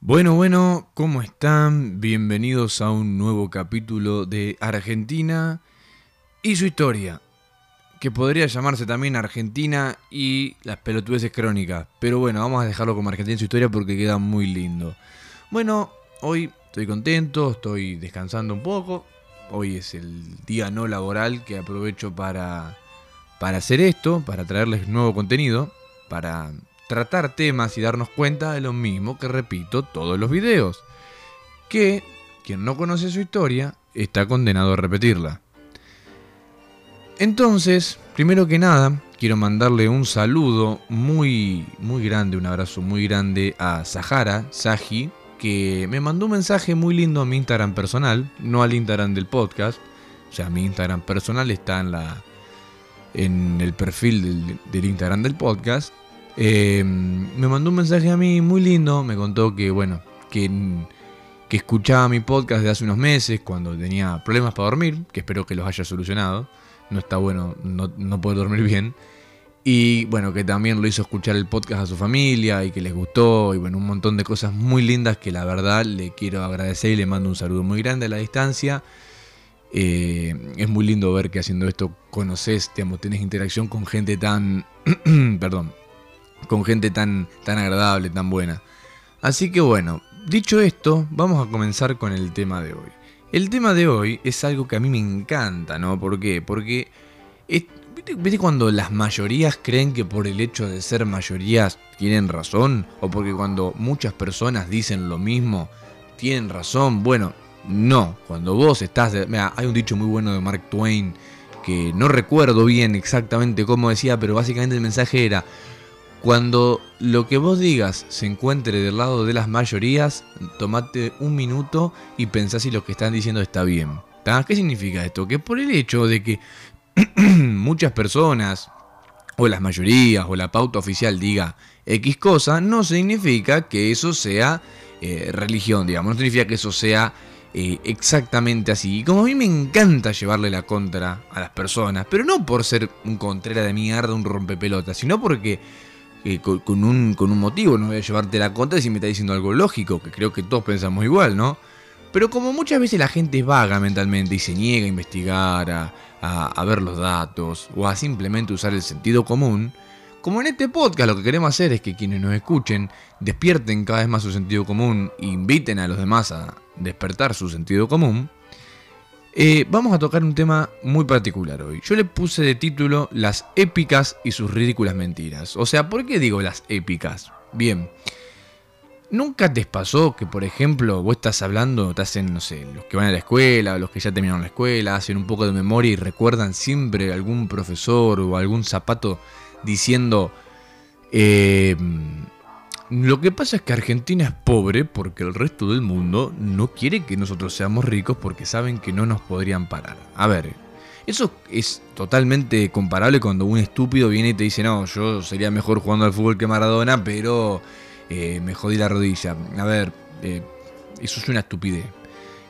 Bueno, bueno, ¿cómo están? Bienvenidos a un nuevo capítulo de Argentina y su historia, que podría llamarse también Argentina y las pelotudeces crónicas, pero bueno, vamos a dejarlo como Argentina y su historia porque queda muy lindo. Bueno, hoy estoy contento, estoy descansando un poco, hoy es el día no laboral que aprovecho para, para hacer esto, para traerles nuevo contenido, para tratar temas y darnos cuenta de lo mismo que repito todos los videos. Que quien no conoce su historia está condenado a repetirla. Entonces, primero que nada, quiero mandarle un saludo muy, muy grande, un abrazo muy grande a Sahara, Saji, que me mandó un mensaje muy lindo a mi Instagram personal, no al Instagram del podcast. O sea, mi Instagram personal está en la en el perfil del, del Instagram del podcast. Eh, me mandó un mensaje a mí muy lindo, me contó que, bueno, que, que escuchaba mi podcast de hace unos meses cuando tenía problemas para dormir, que espero que los haya solucionado. No está bueno no, no poder dormir bien. Y bueno, que también lo hizo escuchar el podcast a su familia y que les gustó. Y bueno, un montón de cosas muy lindas que la verdad le quiero agradecer y le mando un saludo muy grande a la distancia. Eh, es muy lindo ver que haciendo esto conoces, digamos, tenés interacción con gente tan, perdón, con gente tan, tan agradable, tan buena. Así que bueno, dicho esto, vamos a comenzar con el tema de hoy. El tema de hoy es algo que a mí me encanta, ¿no? ¿Por qué? Porque, ¿viste, cuando las mayorías creen que por el hecho de ser mayorías tienen razón? ¿O porque cuando muchas personas dicen lo mismo, tienen razón? Bueno, no. Cuando vos estás... mira, hay un dicho muy bueno de Mark Twain que no recuerdo bien exactamente cómo decía, pero básicamente el mensaje era cuando lo que vos digas se encuentre del lado de las mayorías, tomate un minuto y pensá si lo que están diciendo está bien. ¿Qué significa esto? Que por el hecho de que muchas personas, o las mayorías, o la pauta oficial diga X cosa, no significa que eso sea eh, religión, digamos, no significa que eso sea eh, exactamente así. Y como a mí me encanta llevarle la contra a las personas, pero no por ser un contrera de mierda, un rompepelotas, sino porque eh, con, un, con un motivo, no voy a llevarte la contra si me está diciendo algo lógico, que creo que todos pensamos igual, ¿no? Pero como muchas veces la gente es vaga mentalmente y se niega a investigar, a, a, ver los datos o a simplemente usar el sentido común, como en este podcast lo que queremos hacer es que quienes nos escuchen despierten cada vez más su sentido común e inviten a los demás a despertar su sentido común, eh, vamos a tocar un tema muy particular hoy. Yo le puse de título Las épicas y sus ridículas mentiras. O sea, ¿por qué digo las épicas? Bien. ¿Nunca te pasó que, por ejemplo, vos estás hablando, estás en, no sé, los que van a la escuela, los que ya terminaron la escuela, hacen un poco de memoria y recuerdan siempre algún profesor o algún zapato diciendo, eh, lo que pasa es que Argentina es pobre porque el resto del mundo no quiere que nosotros seamos ricos porque saben que no nos podrían parar. A ver, eso es totalmente comparable cuando un estúpido viene y te dice, no, yo sería mejor jugando al fútbol que Maradona, pero eh, me jodí la rodilla. A ver, eh, eso es una estupidez.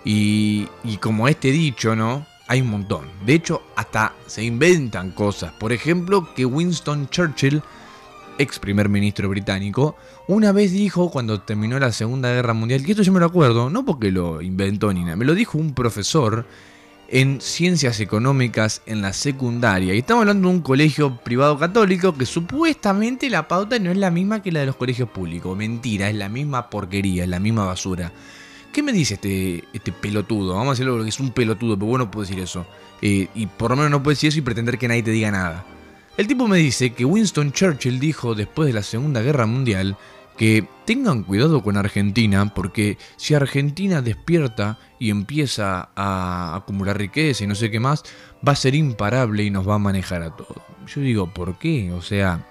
Y, y como este dicho, ¿no? Hay un montón. De hecho, hasta se inventan cosas. Por ejemplo, que Winston Churchill ex primer ministro británico, una vez dijo cuando terminó la Segunda Guerra Mundial, que esto yo me lo acuerdo, no porque lo inventó Nina, me lo dijo un profesor en ciencias económicas en la secundaria. Y estamos hablando de un colegio privado católico que supuestamente la pauta no es la misma que la de los colegios públicos. Mentira, es la misma porquería, es la misma basura. ¿Qué me dice este, este pelotudo? Vamos a decirlo que es un pelotudo, pero bueno, puedo decir eso. Eh, y por lo menos no puedo decir eso y pretender que nadie te diga nada. El tipo me dice que Winston Churchill dijo después de la Segunda Guerra Mundial que tengan cuidado con Argentina porque si Argentina despierta y empieza a acumular riqueza y no sé qué más, va a ser imparable y nos va a manejar a todos. Yo digo, ¿por qué? O sea,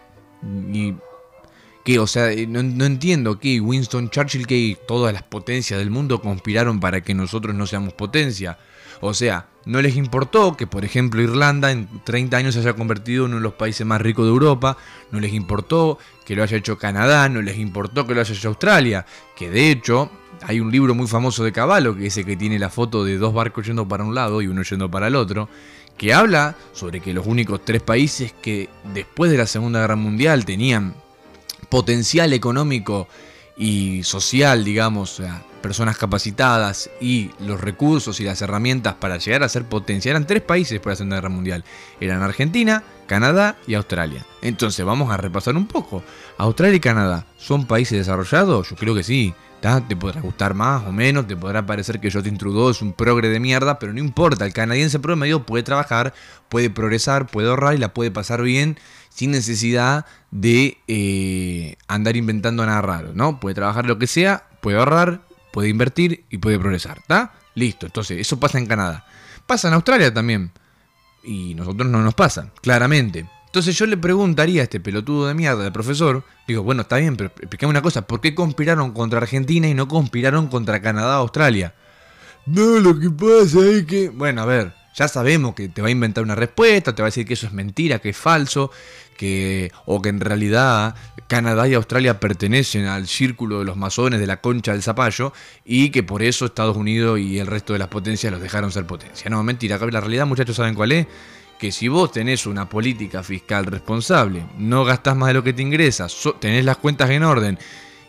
y, O sea, no, no entiendo que Winston Churchill que todas las potencias del mundo conspiraron para que nosotros no seamos potencia. O sea, no les importó que, por ejemplo, Irlanda en 30 años se haya convertido en uno de los países más ricos de Europa, no les importó que lo haya hecho Canadá, no les importó que lo haya hecho Australia, que de hecho hay un libro muy famoso de Caballo, que es el que tiene la foto de dos barcos yendo para un lado y uno yendo para el otro, que habla sobre que los únicos tres países que después de la Segunda Guerra Mundial tenían potencial económico y social, digamos, personas capacitadas y los recursos y las herramientas para llegar a ser potencia. Eran tres países por la Segunda Guerra Mundial. Eran Argentina, Canadá y Australia. Entonces vamos a repasar un poco. Australia y Canadá, ¿son países desarrollados? Yo creo que sí. Te podrá gustar más o menos, te podrá parecer que Justin Trudeau es un progre de mierda, pero no importa, el canadiense promedio puede trabajar, puede progresar, puede ahorrar y la puede pasar bien sin necesidad de eh, andar inventando nada raro, ¿no? Puede trabajar lo que sea, puede ahorrar, puede invertir y puede progresar, ¿está? Listo, entonces eso pasa en Canadá. Pasa en Australia también. Y nosotros no nos pasa, claramente. Entonces yo le preguntaría a este pelotudo de mierda del profesor, digo, bueno, está bien, pero explícame una cosa, ¿por qué conspiraron contra Argentina y no conspiraron contra Canadá o Australia? No, lo que pasa es que... Bueno, a ver, ya sabemos que te va a inventar una respuesta, te va a decir que eso es mentira, que es falso, que o que en realidad Canadá y Australia pertenecen al círculo de los masones de la concha del zapallo y que por eso Estados Unidos y el resto de las potencias los dejaron ser potencia. No, mentira, la realidad muchachos saben cuál es que si vos tenés una política fiscal responsable, no gastás más de lo que te ingresas, tenés las cuentas en orden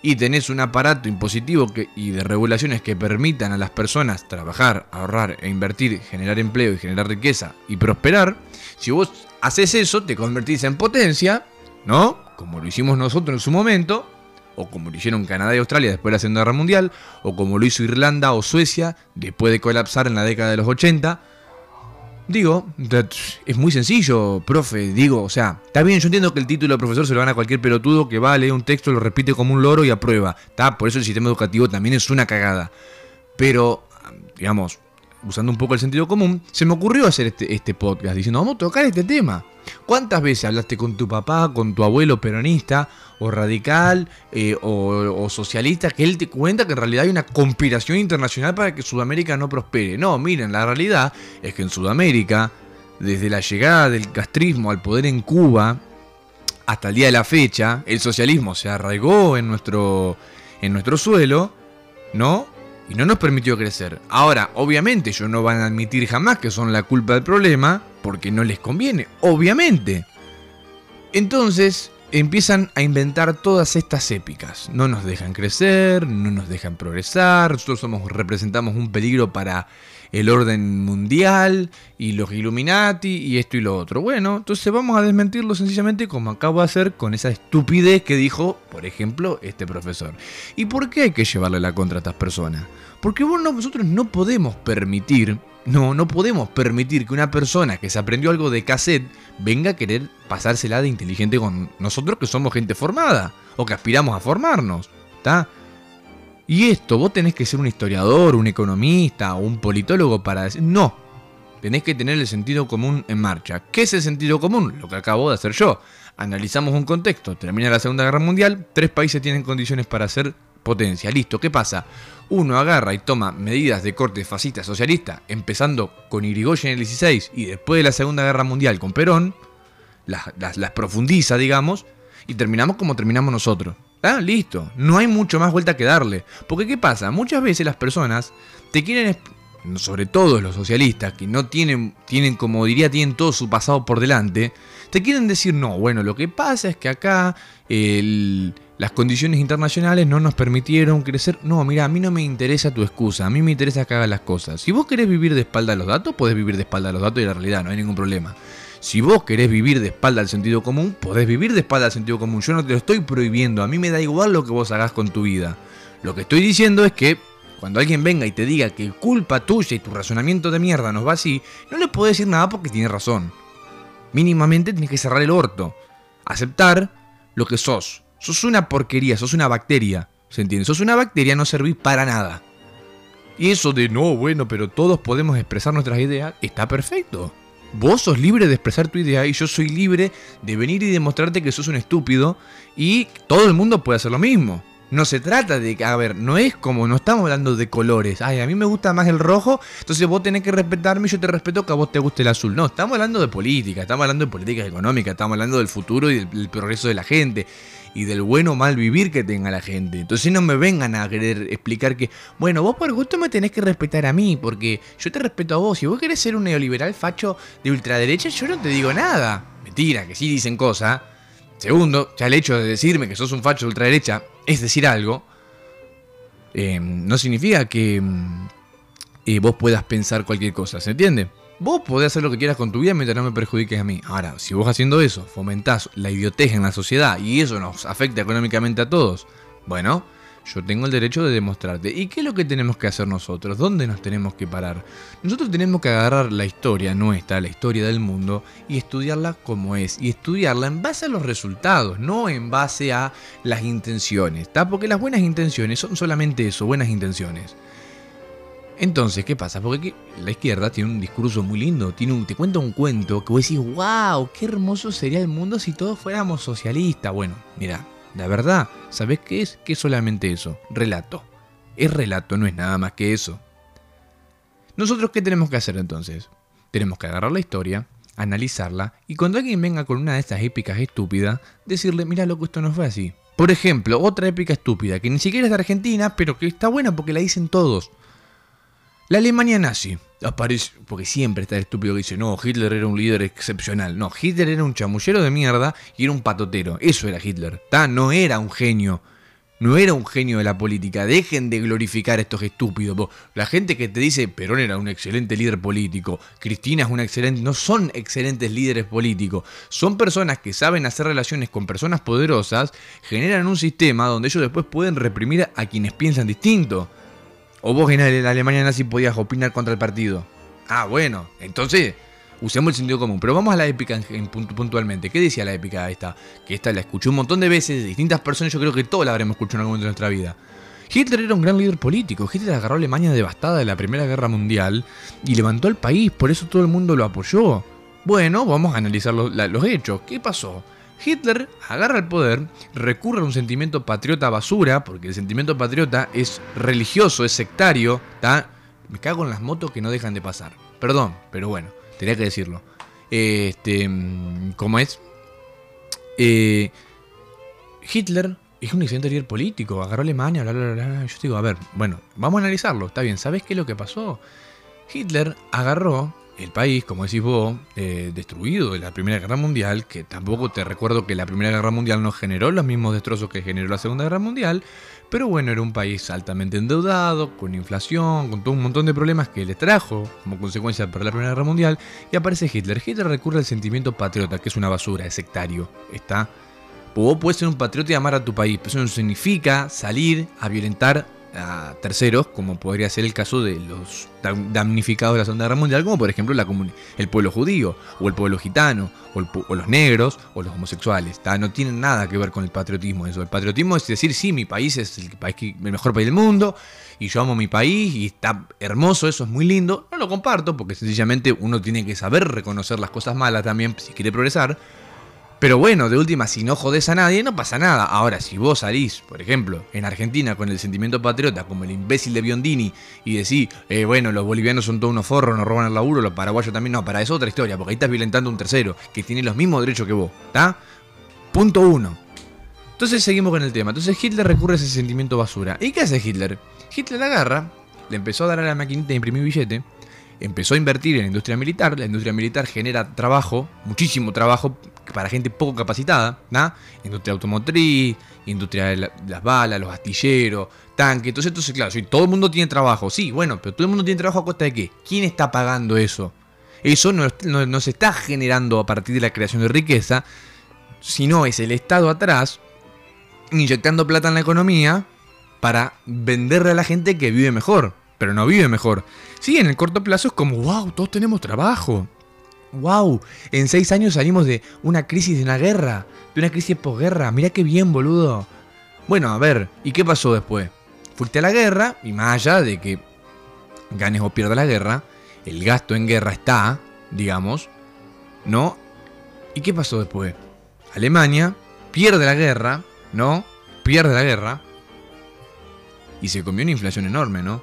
y tenés un aparato impositivo y de regulaciones que permitan a las personas trabajar, ahorrar e invertir, generar empleo y generar riqueza y prosperar, si vos haces eso, te convertís en potencia, ¿no? Como lo hicimos nosotros en su momento, o como lo hicieron Canadá y Australia después de la Segunda Guerra Mundial, o como lo hizo Irlanda o Suecia después de colapsar en la década de los 80, Digo, es muy sencillo, profe. Digo, o sea, está bien, yo entiendo que el título de profesor se lo gana a cualquier pelotudo que va a leer un texto, lo repite como un loro y aprueba. Está, por eso el sistema educativo también es una cagada. Pero, digamos, usando un poco el sentido común, se me ocurrió hacer este, este podcast diciendo, vamos a tocar este tema. ¿Cuántas veces hablaste con tu papá, con tu abuelo peronista, o radical, eh, o, socialista, que él te cuenta que en realidad hay una conspiración internacional para que Sudamérica no prospere? No, miren, la realidad es que en Sudamérica, desde la llegada del castrismo al poder en Cuba, hasta el día de la fecha, el socialismo se arraigó en nuestro, en nuestro suelo, ¿no? Y no nos permitió crecer. Ahora, obviamente, ellos no van a admitir jamás que son la culpa del problema, porque no les conviene, obviamente. Entonces empiezan a inventar todas estas épicas. No nos dejan crecer, no nos dejan progresar, nosotros somos, representamos un peligro para el orden mundial y los Illuminati y esto y lo otro. Bueno, entonces vamos a desmentirlo sencillamente como acabo de hacer con esa estupidez que dijo, por ejemplo, este profesor. ¿Y por qué hay que llevarle la contra a estas personas? Porque bueno, nosotros no podemos permitir no, no podemos permitir que una persona que se aprendió algo de cassette venga a querer pasársela de inteligente con nosotros que somos gente formada o que aspiramos a formarnos. ¿Está? Y esto, vos tenés que ser un historiador, un economista o un politólogo para decir, no, tenés que tener el sentido común en marcha. ¿Qué es el sentido común? Lo que acabo de hacer yo. Analizamos un contexto, termina la Segunda Guerra Mundial, tres países tienen condiciones para ser potencia. Listo, ¿qué pasa? Uno agarra y toma medidas de corte fascista socialista, empezando con Irigoyen en el 16 y después de la Segunda Guerra Mundial con Perón, las, profundiza, digamos, y terminamos como terminamos nosotros. Ah, listo, no hay mucho más vuelta que darle. Porque ¿qué pasa? Muchas veces las personas te quieren, sobre todo los socialistas, que no tienen, tienen, como diría, tienen todo su pasado por delante, te quieren decir, no, bueno, lo que pasa es que acá las condiciones internacionales no nos permitieron crecer. No, mira, a mí no me interesa tu excusa, a mí me interesa que hagas las cosas. Si vos querés vivir de espalda a los datos, podés vivir de espalda a los datos y la realidad, no hay ningún problema. Si vos querés vivir de espalda al sentido común, podés vivir de espalda al sentido común. Yo no te lo estoy prohibiendo, a mí me da igual lo que vos hagas con tu vida. Lo que estoy diciendo es que cuando alguien venga y te diga que culpa tuya y tu razonamiento de mierda nos va así, no le podés decir nada porque tiene razón. Mínimamente tienes que cerrar el orto. Aceptar lo que sos. Sos una porquería, sos una bacteria. ¿Se entiende? Sos una bacteria, no servís para nada. Y eso de no, bueno, pero todos podemos expresar nuestras ideas, está perfecto. Vos sos libre de expresar tu idea y yo soy libre de venir y demostrarte que sos un estúpido y todo el mundo puede hacer lo mismo. No se trata de, a ver, no es como, no estamos hablando de colores. Ay, a mí me gusta más el rojo, entonces vos tenés que respetarme y yo te respeto que a vos te guste el azul. No, estamos hablando de política, estamos hablando de políticas económicas, estamos hablando del futuro y del progreso de la gente y del bueno o mal vivir que tenga la gente. Entonces no me vengan a querer explicar que, bueno, vos por gusto me tenés que respetar a mí, porque yo te respeto a vos. Si vos querés ser un neoliberal facho de ultraderecha, yo no te digo nada. Mentira, que sí dicen cosas. Segundo, ya el hecho de decirme que sos un facho de ultraderecha es decir algo. eh, no significa que mm, vos puedas pensar cualquier cosa, ¿se entiende? Vos podés hacer lo que quieras con tu vida mientras no me perjudiques a mí. Ahora, si vos haciendo eso fomentás la idiotez en la sociedad y eso nos afecta económicamente a todos, bueno, yo tengo el derecho de demostrarte. ¿Y qué es lo que tenemos que hacer nosotros? ¿Dónde nos tenemos que parar? Nosotros tenemos que agarrar la historia nuestra, la historia del mundo, y estudiarla como es. Y estudiarla en base a los resultados, no en base a las intenciones. Porque las buenas intenciones son solamente eso, buenas intenciones. Entonces, ¿qué pasa? Porque la izquierda tiene un discurso muy lindo, tiene un, te cuenta un cuento que vos decís, wow, qué hermoso sería el mundo si todos fuéramos socialistas. Bueno, mira, la verdad, ¿sabés qué es? ¿Qué es solamente eso? Relato. Es relato, no es nada más que eso. Nosotros, ¿qué tenemos que hacer entonces? Tenemos que agarrar la historia, analizarla y cuando alguien venga con una de estas épicas estúpidas, decirle, mira loco, esto no fue así. Por ejemplo, otra épica estúpida, que ni siquiera es de Argentina, pero que está buena porque la dicen todos. La Alemania nazi aparece, porque siempre está el estúpido que dice, no, Hitler era un líder excepcional. No, Hitler era un chamullero de mierda y era un patotero. Eso era Hitler. No era un genio. No era un genio de la política. Dejen de glorificar a estos estúpidos. La gente que te dice Perón era un excelente líder político, Cristina es una excelente. No son excelentes líderes políticos. Son personas que saben hacer relaciones con personas poderosas, generan un sistema donde ellos después pueden reprimir a quienes piensan distinto. O vos en la Alemania nazi podías opinar contra el partido. Ah, bueno, entonces usemos el sentido común. Pero vamos a la épica puntualmente. ¿Qué decía la épica esta? Que esta la escuché un montón de veces, distintas personas, yo creo que todos la habremos escuchado en algún momento de nuestra vida. Hitler era un gran líder político. Hitler agarró a Alemania devastada de la Primera Guerra Mundial y levantó al país, por eso todo el mundo lo apoyó. Bueno, vamos a analizar los hechos. ¿Qué pasó? Hitler agarra el poder, recurre a un sentimiento patriota basura, porque el sentimiento patriota es religioso, es sectario, ¿está? Me cago en las motos que no dejan de pasar. Perdón, pero bueno, tenía que decirlo. Este, ¿cómo es? Eh, Hitler es un excelente líder político, agarró Alemania, bla, bla, bla, Yo digo, a ver, bueno, vamos a analizarlo, está bien, ¿sabes qué es lo que pasó? Hitler agarró el país, como decís vos, eh, destruido de la Primera Guerra Mundial, que tampoco te recuerdo que la Primera Guerra Mundial no generó los mismos destrozos que generó la Segunda Guerra Mundial, pero bueno, era un país altamente endeudado, con inflación, con todo un montón de problemas que le trajo como consecuencia de la Primera Guerra Mundial, y aparece Hitler. Hitler recurre al sentimiento patriota, que es una basura, es sectario, está... Vos puedes ser un patriota y amar a tu país, pero eso no significa salir a violentar a terceros, como podría ser el caso de los damnificados de la Segunda Guerra Mundial, como por ejemplo la el pueblo judío, o el pueblo gitano, o, los negros, o los homosexuales. No tienen nada que ver con el patriotismo eso. El patriotismo es decir, sí, mi país es el, país el mejor país del mundo, y yo amo mi país, y está hermoso, eso es muy lindo. No lo comparto, porque sencillamente uno tiene que saber reconocer las cosas malas también si quiere progresar. Pero bueno, de última, si no jodes a nadie, no pasa nada. Ahora, si vos salís, por ejemplo, en Argentina con el sentimiento patriota, como el imbécil de Biondini, y decís, eh, bueno, los bolivianos son todos unos forros, nos roban el laburo, los paraguayos también, no, para eso otra historia, porque ahí estás violentando a un tercero, que tiene los mismos derechos que vos, ¿está? Punto uno. Entonces seguimos con el tema. Entonces Hitler recurre a ese sentimiento basura. ¿Y qué hace Hitler? Hitler agarra, le empezó a dar a la maquinita de imprimir billete, empezó a invertir en la industria militar, la industria militar genera trabajo, muchísimo trabajo para gente poco capacitada, ¿no? Industria automotriz, industria de las balas, los astilleros, tanques, entonces, entonces claro, si todo el mundo tiene trabajo, sí, bueno, pero todo el mundo tiene trabajo a costa de qué? ¿Quién está pagando eso? Eso no, no se está generando a partir de la creación de riqueza, sino es el Estado atrás inyectando plata en la economía para venderle a la gente que vive mejor, pero no vive mejor. Sí, en el corto plazo es como, wow, todos tenemos trabajo. Wow, en seis años salimos de una crisis de una guerra, de una crisis de posguerra. Mira qué bien, boludo. Bueno, a ver, ¿y qué pasó después? Fuiste a la guerra y más allá de que ganes o pierdas la guerra, el gasto en guerra está, digamos, ¿no? ¿Y qué pasó después? Alemania pierde la guerra, ¿no? Pierde la guerra y se comió una inflación enorme, ¿no?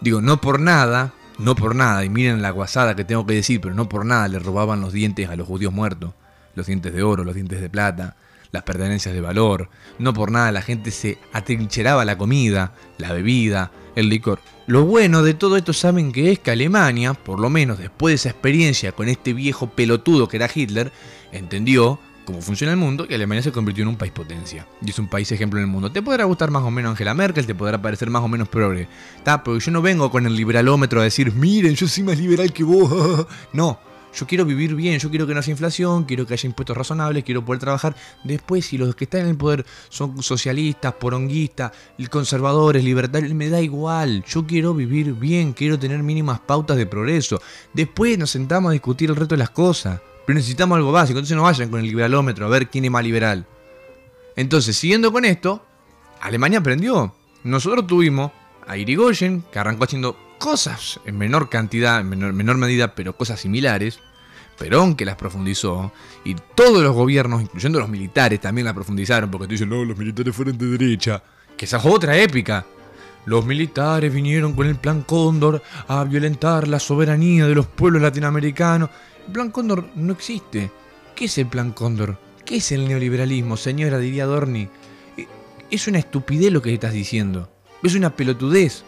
Digo, no por nada, no por nada, y miren la guasada que tengo que decir, pero no por nada le robaban los dientes a los judíos muertos, los dientes de oro, los dientes de plata, las pertenencias de valor. No por nada la gente se atrincheraba la comida, la bebida, el licor. Lo bueno de todo esto saben que es que Alemania, por lo menos después de esa experiencia con este viejo pelotudo que era Hitler, entendió cómo funciona el mundo y Alemania se convirtió en un país potencia. Y es un país ejemplo en el mundo. Te podrá gustar más o menos Angela Merkel, te podrá parecer más o menos progre. Pero yo no vengo con el liberalómetro a decir, miren, yo soy más liberal que vos. No, yo quiero vivir bien, yo quiero que no haya inflación, quiero que haya impuestos razonables, quiero poder trabajar. Después, si los que están en el poder son socialistas, poronguistas, conservadores, libertarios, me da igual. Yo quiero vivir bien, quiero tener mínimas pautas de progreso. Después nos sentamos a discutir el resto de las cosas. Pero necesitamos algo básico, entonces no vayan con el liberalómetro a ver quién es más liberal. Entonces, siguiendo con esto, Alemania aprendió. Nosotros tuvimos a Irigoyen, que arrancó haciendo cosas en menor cantidad, en menor, medida, pero cosas similares. Perón que las profundizó, y todos los gobiernos, incluyendo los militares, también las profundizaron, porque te dicen, no, los militares fueron de derecha, que esa es otra épica. Los militares vinieron con el Plan Cóndor a violentar la soberanía de los pueblos latinoamericanos. Plan Cóndor no existe. ¿Qué es el Plan Cóndor? ¿Qué es el neoliberalismo, señora? Diría Dorni. Eh, es una estupidez lo que estás diciendo. Es una pelotudez.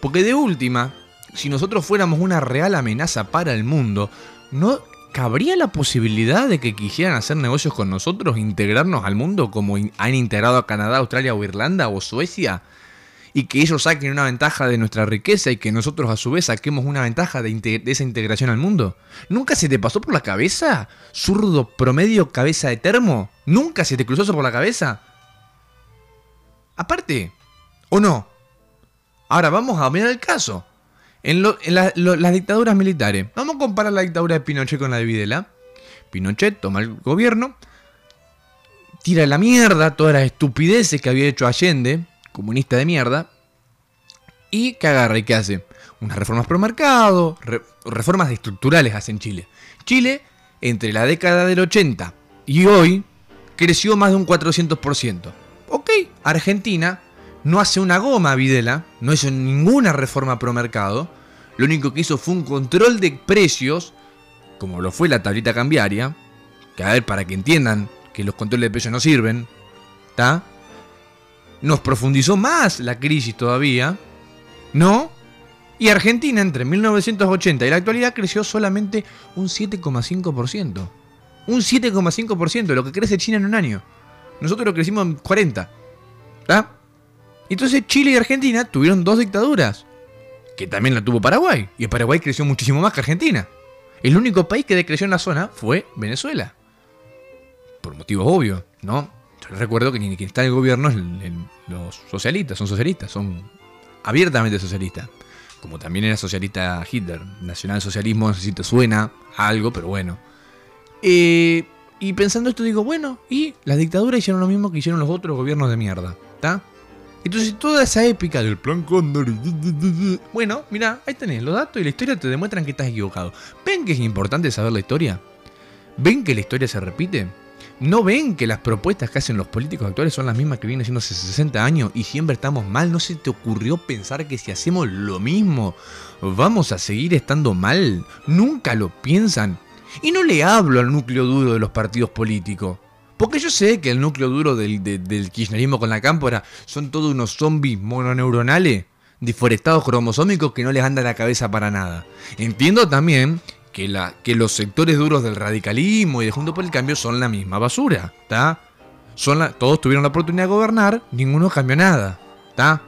Porque de última, si nosotros fuéramos una real amenaza para el mundo, ¿no cabría la posibilidad de que quisieran hacer negocios con nosotros, integrarnos al mundo como han integrado a Canadá, Australia o Irlanda o Suecia? Y que ellos saquen una ventaja de nuestra riqueza y que nosotros a su vez saquemos una ventaja de, esa integración al mundo. ¿Nunca se te pasó por la cabeza? Zurdo promedio cabeza de termo. ¿Nunca se te cruzó eso por la cabeza? Aparte, ¿o no? Ahora vamos a mirar el caso. En, las dictaduras militares. Vamos a comparar la dictadura de Pinochet con la de Videla. Pinochet toma el gobierno, tira la mierda todas las estupideces que había hecho Allende, comunista de mierda, y que agarra y que hace unas reformas pro mercado, reformas estructurales hacen Chile. Chile, entre la década del 80 y hoy, creció más de un 400%. Ok, Argentina no hace una goma Videla, no hizo ninguna reforma pro mercado, lo único que hizo fue un control de precios, como lo fue la tablita cambiaria, que a ver, para que entiendan que los controles de precios no sirven, ¿está? Nos profundizó más la crisis todavía, ¿no? Y Argentina entre 1980 y la actualidad creció solamente un 7,5%. Un 7,5%, lo que crece China en un año. Nosotros lo crecimos en 40. ¿Está? Entonces Chile y Argentina tuvieron dos dictaduras, que también la tuvo Paraguay, y Paraguay creció muchísimo más que Argentina. El único país que decreció en la zona fue Venezuela. Por motivos obvios, ¿no? Yo recuerdo que ni quien está en el gobierno es los socialistas, son socialistas, son abiertamente socialistas. Como también era socialista Hitler. Nacionalsocialismo, no sé si te suena algo, pero bueno. Eh, y pensando esto digo, bueno, y las dictaduras hicieron lo mismo que hicieron los otros gobiernos de mierda, ¿está? Entonces toda esa épica del plan Cóndor... Bueno, mira, ahí tenés, los datos y la historia te demuestran que estás equivocado. ¿Ven que es importante saber la historia? ¿Ven que la historia se repite? ¿No ven que las propuestas que hacen los políticos actuales son las mismas que vienen haciendo hace 60 años y siempre estamos mal? ¿No se te ocurrió pensar que si hacemos lo mismo vamos a seguir estando mal? Nunca lo piensan. Y no le hablo al núcleo duro de los partidos políticos. Porque yo sé que el núcleo duro del, kirchnerismo con la cámpora son todos unos zombies mononeuronales, deforestados cromosómicos que no les anda la cabeza para nada. Entiendo también que, los sectores duros del radicalismo y de Junto por el Cambio son la misma basura, ¿está? Son todos tuvieron la oportunidad de gobernar, ninguno cambió nada, ¿está?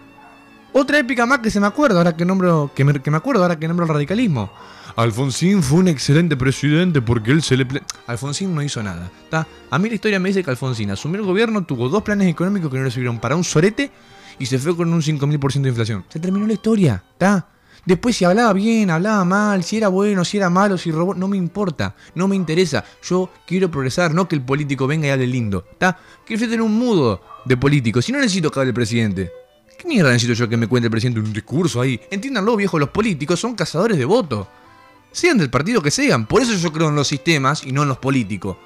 Otra épica más que se me acuerda ahora que nombro, que me acuerdo ahora que nombro el radicalismo. Alfonsín fue un excelente presidente porque él se le... Alfonsín no hizo nada. ¿tá? A mí la historia me dice que Alfonsín asumió el gobierno, tuvo dos planes económicos que no le sirvieron para un sorete y se fue con un 5.000% de inflación. Se terminó la historia. ¿está? Después si hablaba bien, hablaba mal, si era bueno, si era malo, si robó, no me importa, no me interesa. Yo quiero progresar, no que el político venga y hable lindo. ¿Está? Quiero tener un mudo de político, si no necesito que hable el presidente. ¿Qué mierda necesito yo que me cuente el presidente un discurso ahí? Entiéndanlo, viejo, los políticos son cazadores de votos sean del partido que sean. Por eso yo creo en los sistemas y no en los políticos.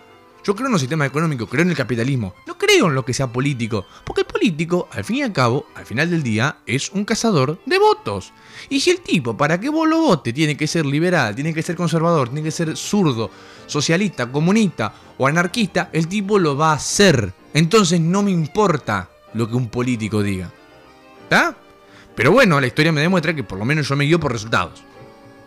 Yo creo en los sistemas económicos, creo en el capitalismo. No creo en lo que sea político. Porque el político, al fin y al cabo, al final del día, es un cazador de votos. Y si el tipo, para que vos lo vote, tiene que ser liberal, tiene que ser conservador, tiene que ser zurdo, socialista, comunista o anarquista, el tipo lo va a hacer. Entonces no me importa lo que un político diga. ¿Está? Pero bueno, la historia me demuestra que por lo menos yo me guío por resultados.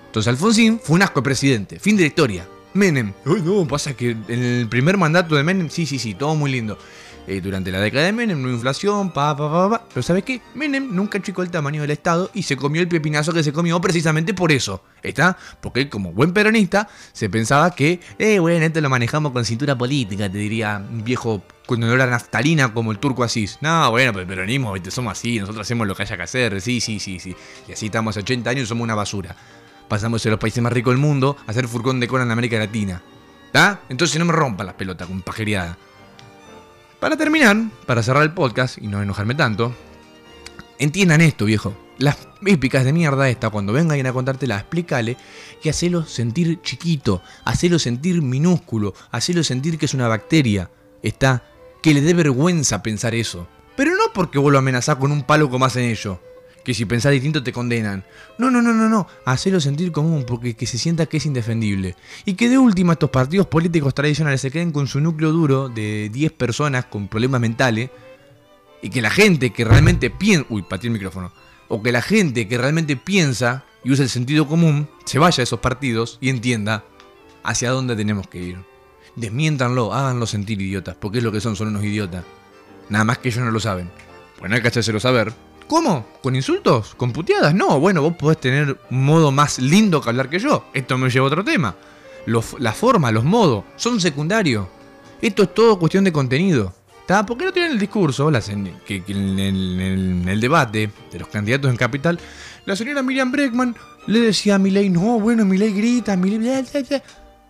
Entonces Alfonsín fue un asco de presidente, fin de la historia. Menem. Uy, no, pasa que en el primer mandato de Menem, sí, sí, sí, todo muy lindo. Eh, durante la década de Menem, no inflación, pa, pa, pa, pa. Pero ¿sabes qué? Menem nunca achicó el tamaño del Estado y se comió el pepinazo que se comió precisamente por eso. ¿Está? Porque él, como buen peronista, se pensaba que, eh, bueno, esto lo manejamos con cintura política, te diría un viejo con olor a naftalina como el turco Asís. No, bueno, pero el peronismo, somos así, nosotros hacemos lo que haya que hacer, sí, sí, sí, sí. Y así estamos 80 años y somos una basura. Pasamos de los países más ricos del mundo a ser furgón de cola en América Latina. ¿Está? Entonces no me rompan las pelotas con pajereada. Para terminar, para cerrar el podcast y no enojarme tanto, entiendan esto, viejo. Las épicas de mierda esta, cuando vengan a contártela, explícale y hacelo sentir chiquito, hacelo sentir minúsculo, hacelo sentir que es una bacteria. Está, que le dé vergüenza pensar eso. Pero no porque vos lo amenazás con un palo como hacen ellos que si pensás distinto te condenan. No, no, no, no, no. Hacelo sentir común porque que se sienta que es indefendible. Y que de última estos partidos políticos tradicionales se queden con su núcleo duro de 10 personas con problemas mentales. Y que la gente que realmente piensa... Uy, patí el micrófono. O que la gente que realmente piensa y usa el sentido común se vaya a esos partidos y entienda hacia dónde tenemos que ir. Desmiéntanlo, háganlo sentir idiotas, porque es lo que son, son unos idiotas. Nada más que ellos no lo saben. Pues no hay que hacérselo saber, ¿Cómo? ¿Con insultos? ¿Con puteadas? No, bueno, vos podés tener un modo más lindo que hablar que yo. Esto me lleva a otro tema. la forma, los modos, son secundarios. Esto es todo cuestión de contenido. ¿Está? ¿Por qué no tienen el discurso? que, en, el, debate de los candidatos en Capital, la señora Miriam Breckman le decía a Milei, no, bueno, Milei grita, Milei...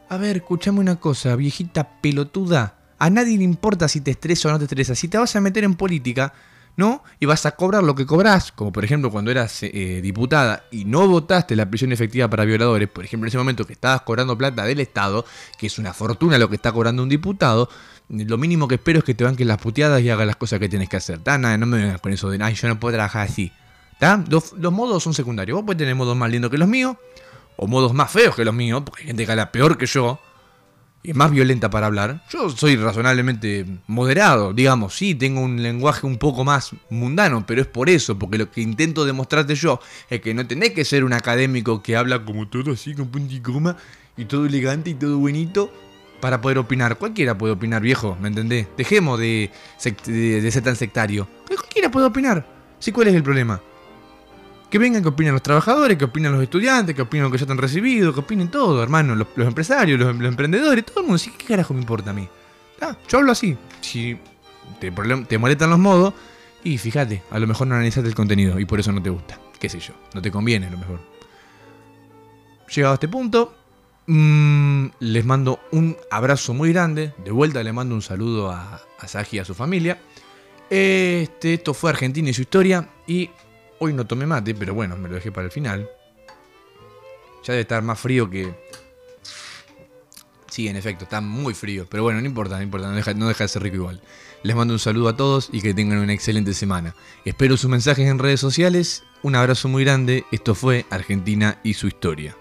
A ver, escuchame una cosa, viejita pelotuda. A nadie le importa si te estresa o no te estresa. Si te vas a meter en política, ¿no? Y vas a cobrar lo que cobras, como por ejemplo cuando eras eh, diputada y no votaste la prisión efectiva para violadores, por ejemplo en ese momento que estabas cobrando plata del Estado, que es una fortuna lo que está cobrando un diputado, lo mínimo que espero es que te banques las puteadas y hagas las cosas que tienes que hacer. Nada, no me vengas con eso de, ay, yo no puedo trabajar así. Los, los, modos son secundarios. Vos puedes tener modos más lindos que los míos, o modos más feos que los míos, porque hay gente que habla peor que yo más violenta para hablar. Yo soy razonablemente moderado, digamos, sí, tengo un lenguaje un poco más mundano, pero es por eso, porque lo que intento demostrarte yo es que no tenés que ser un académico que habla como todo así, con punta y coma, y todo elegante y todo buenito, para poder opinar. Cualquiera puede opinar, viejo, ¿me entendés? Dejemos de, de ser tan sectario. Cualquiera puede opinar. ¿Sí cuál es el problema? Que vengan, que opinen los trabajadores, que opinen los estudiantes, que opinen los que ya están recibidos, que opinen todo, hermano. Los, empresarios, los, emprendedores, todo el mundo. ¿Qué carajo me importa a mí? Ah, yo hablo así. Si te, te molestan los modos, y fíjate, a lo mejor no analizaste el contenido y por eso no te gusta. Qué sé yo, no te conviene a lo mejor. Llegado a este punto, mmm, les mando un abrazo muy grande. De vuelta le mando un saludo a, a Saji y a su familia. Este, esto fue Argentina y su historia. Y Hoy no tomé mate, pero bueno, me lo dejé para el final. Ya debe estar más frío que... Sí, en efecto, está muy frío. Pero bueno, no importa, no importa, no deja, deja de ser rico igual. Les mando un saludo a todos y que tengan una excelente semana. Espero sus mensajes en redes sociales. Un abrazo muy grande. Esto fue Argentina y su historia.